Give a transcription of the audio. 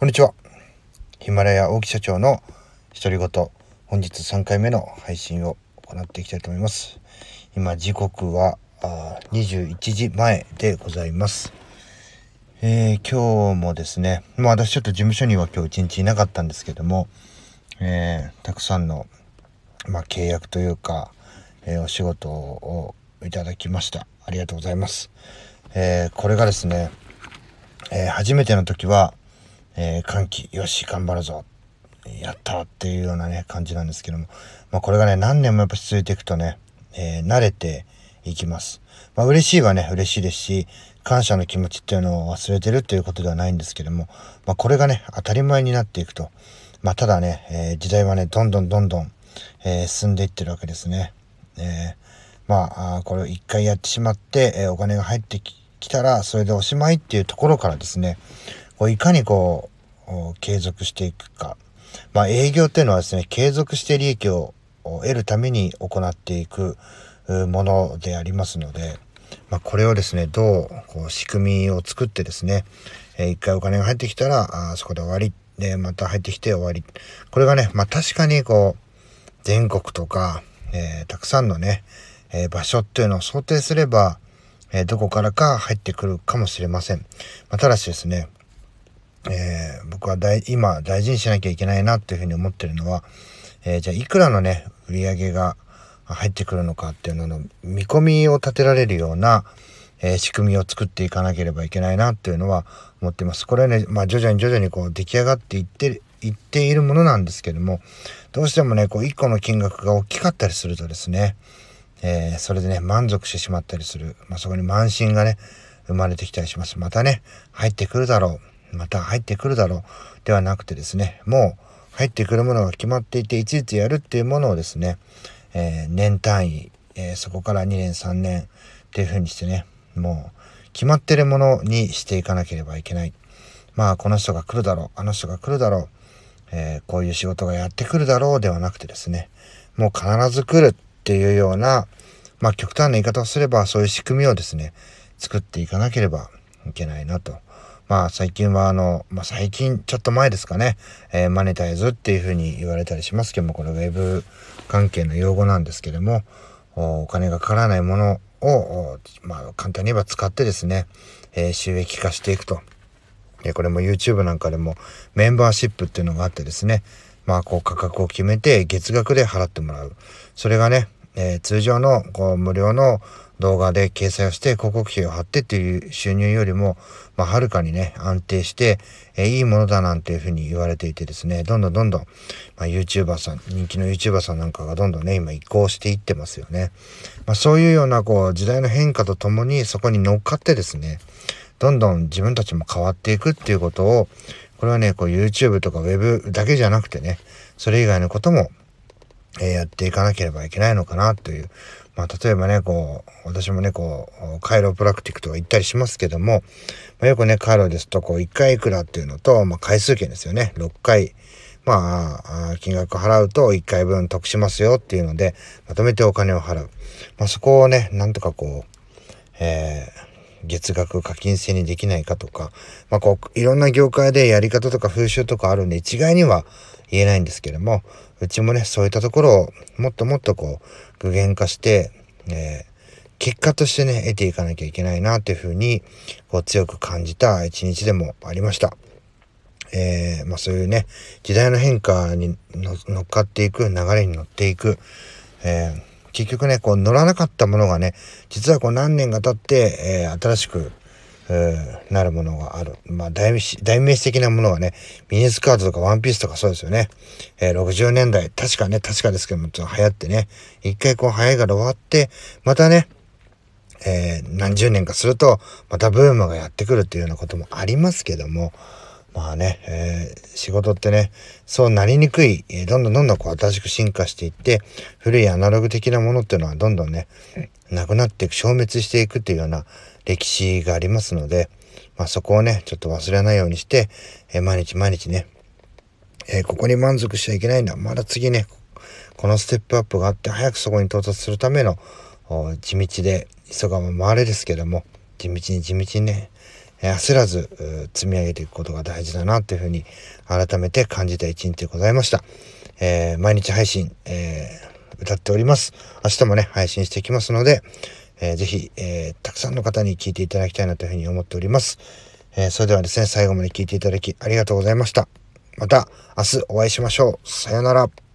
こんにちは。ヒマラヤ大木社長の独り言、本日3回目の配信を行っていきたいと思います。今、時刻はあ21時前でございます。えー、今日もですね、まあ私ちょっと事務所には今日一日いなかったんですけども、えー、たくさんの、まあ、契約というか、えー、お仕事をいただきました。ありがとうございます。えこれがですね、え初めての時は、えー、歓喜、よし、頑張るぞ、やったっていうようなね、感じなんですけども、まあこれがね、何年もやっぱ続いていくとね、えー、慣れていきます。まあ嬉しいはね、嬉しいですし、感謝の気持ちっていうのを忘れてるっていうことではないんですけども、まあこれがね、当たり前になっていくと。まあただね、えー、時代はね、どんどんどんどん、えー、進んでいってるわけですね。えまあ、これを一回やってしまって、えお金が入ってきたら、それでおしまいっていうところからですね、こういかにこう、継続していくか。まあ営業っていうのはですね、継続して利益を得るために行っていくものでありますので、まあこれをですね、どうこう仕組みを作ってですね、えー、一回お金が入ってきたら、あそこで終わり。で、また入ってきて終わり。これがね、まあ確かにこう、全国とか、えー、たくさんのね、えー、場所っていうのを想定すれば、えどこからか入ってくるかもしれません。まあ、ただしですね、えー、僕は大今大事にしなきゃいけないなっていうふうに思ってるのは、えー、じゃあいくらのね売り上げが入ってくるのかっていうのの見込みを立てられるような、えー、仕組みを作っていかなければいけないなっていうのは思ってます。これはね、まあ、徐々に徐々にこう出来上がっていっていっているものなんですけどもどうしてもねこう1個の金額が大きかったりするとですね、えー、それでね満足してしまったりする、まあ、そこに慢心がね生まれてきたりします。またね入ってくるだろうまた入ってくるだろうではなくてですねもう入ってくるものが決まっていていちいちやるっていうものをですね、えー、年単位、えー、そこから2年3年っていうふうにしてねもう決まってるものにしていかなければいけない。まあこの人が来るだろうあの人が来るだろう、えー、こういう仕事がやってくるだろうではなくてですねもう必ず来るっていうようなまあ極端な言い方をすればそういう仕組みをですね作っていかなければいけないなと。まあ最近はあの、まあ最近ちょっと前ですかね、えー、マネタイズっていうふうに言われたりしますけども、これウェブ関係の用語なんですけども、お金がかからないものを、まあ簡単に言えば使ってですね、えー、収益化していくと。で、これも YouTube なんかでもメンバーシップっていうのがあってですね、まあこう価格を決めて月額で払ってもらう。それがね、えー、通常のこう無料の動画で掲載をして広告費を貼ってっていう収入よりも、まあ、はるかにね、安定して、えー、いいものだなんていうふうに言われていてですね、どんどんどんどん、まあ、YouTuber さん、人気の YouTuber さんなんかがどんどんね、今移行していってますよね。まあ、そういうような、こう、時代の変化とともに、そこに乗っかってですね、どんどん自分たちも変わっていくっていうことを、これはね、こう YouTube とか Web だけじゃなくてね、それ以外のことも、え、やっていかなければいけないのかなという、まあ、例えばね、こう、私もね、こう、カイロプラクティックとか行ったりしますけども、まあ、よくね、カイロですと、こう、1回いくらっていうのと、まあ、回数券ですよね。6回、まあ、金額払うと1回分得しますよっていうので、まとめてお金を払う。まあ、そこをね、なんとかこう、えー、月額課金制にできないかとか、まあ、こう、いろんな業界でやり方とか風習とかあるんで、一概には言えないんですけども、うちもね、そういったところをもっともっとこう、具現化して、えー、結果としてね、得ていかなきゃいけないなっていうふうに、こう強く感じた一日でもありました。えー、まあそういうね、時代の変化に乗っかっていく、流れに乗っていく、えー、結局ね、こう乗らなかったものがね、実はこう何年が経って、えー、新しくなるものがある。まあ代、代名詞的なものはね、ミニスカートとかワンピースとかそうですよね。えー、60年代、確かね、確かですけども、ちょっと流行ってね、一回こう流行りが終わって、またね、えー、何十年かすると、またブームがやってくるっていうようなこともありますけども、まあね、えー、仕事ってね、そうなりにくい、えー、どんどんどんどんこう新しく進化していって、古いアナログ的なものっていうのはどんどんね、なくなっていく、消滅していくっていうような歴史がありますので、まあ、そこをね、ちょっと忘れないようにして、えー、毎日毎日ね、え、ここに満足しちゃいけないんだ。まだ次ね、このステップアップがあって、早くそこに到達するための地道で、急がば回れですけども、地道に地道にね、焦らず積み上げていくことが大事だなというふうに改めて感じた一日でございました。えー、毎日配信、えー、歌っております。明日もね、配信していきますので、えー、ぜひ、えー、たくさんの方に聞いていただきたいなというふうに思っております。えー、それではですね、最後まで聞いていただきありがとうございました。また明日お会いしましょう。さようなら。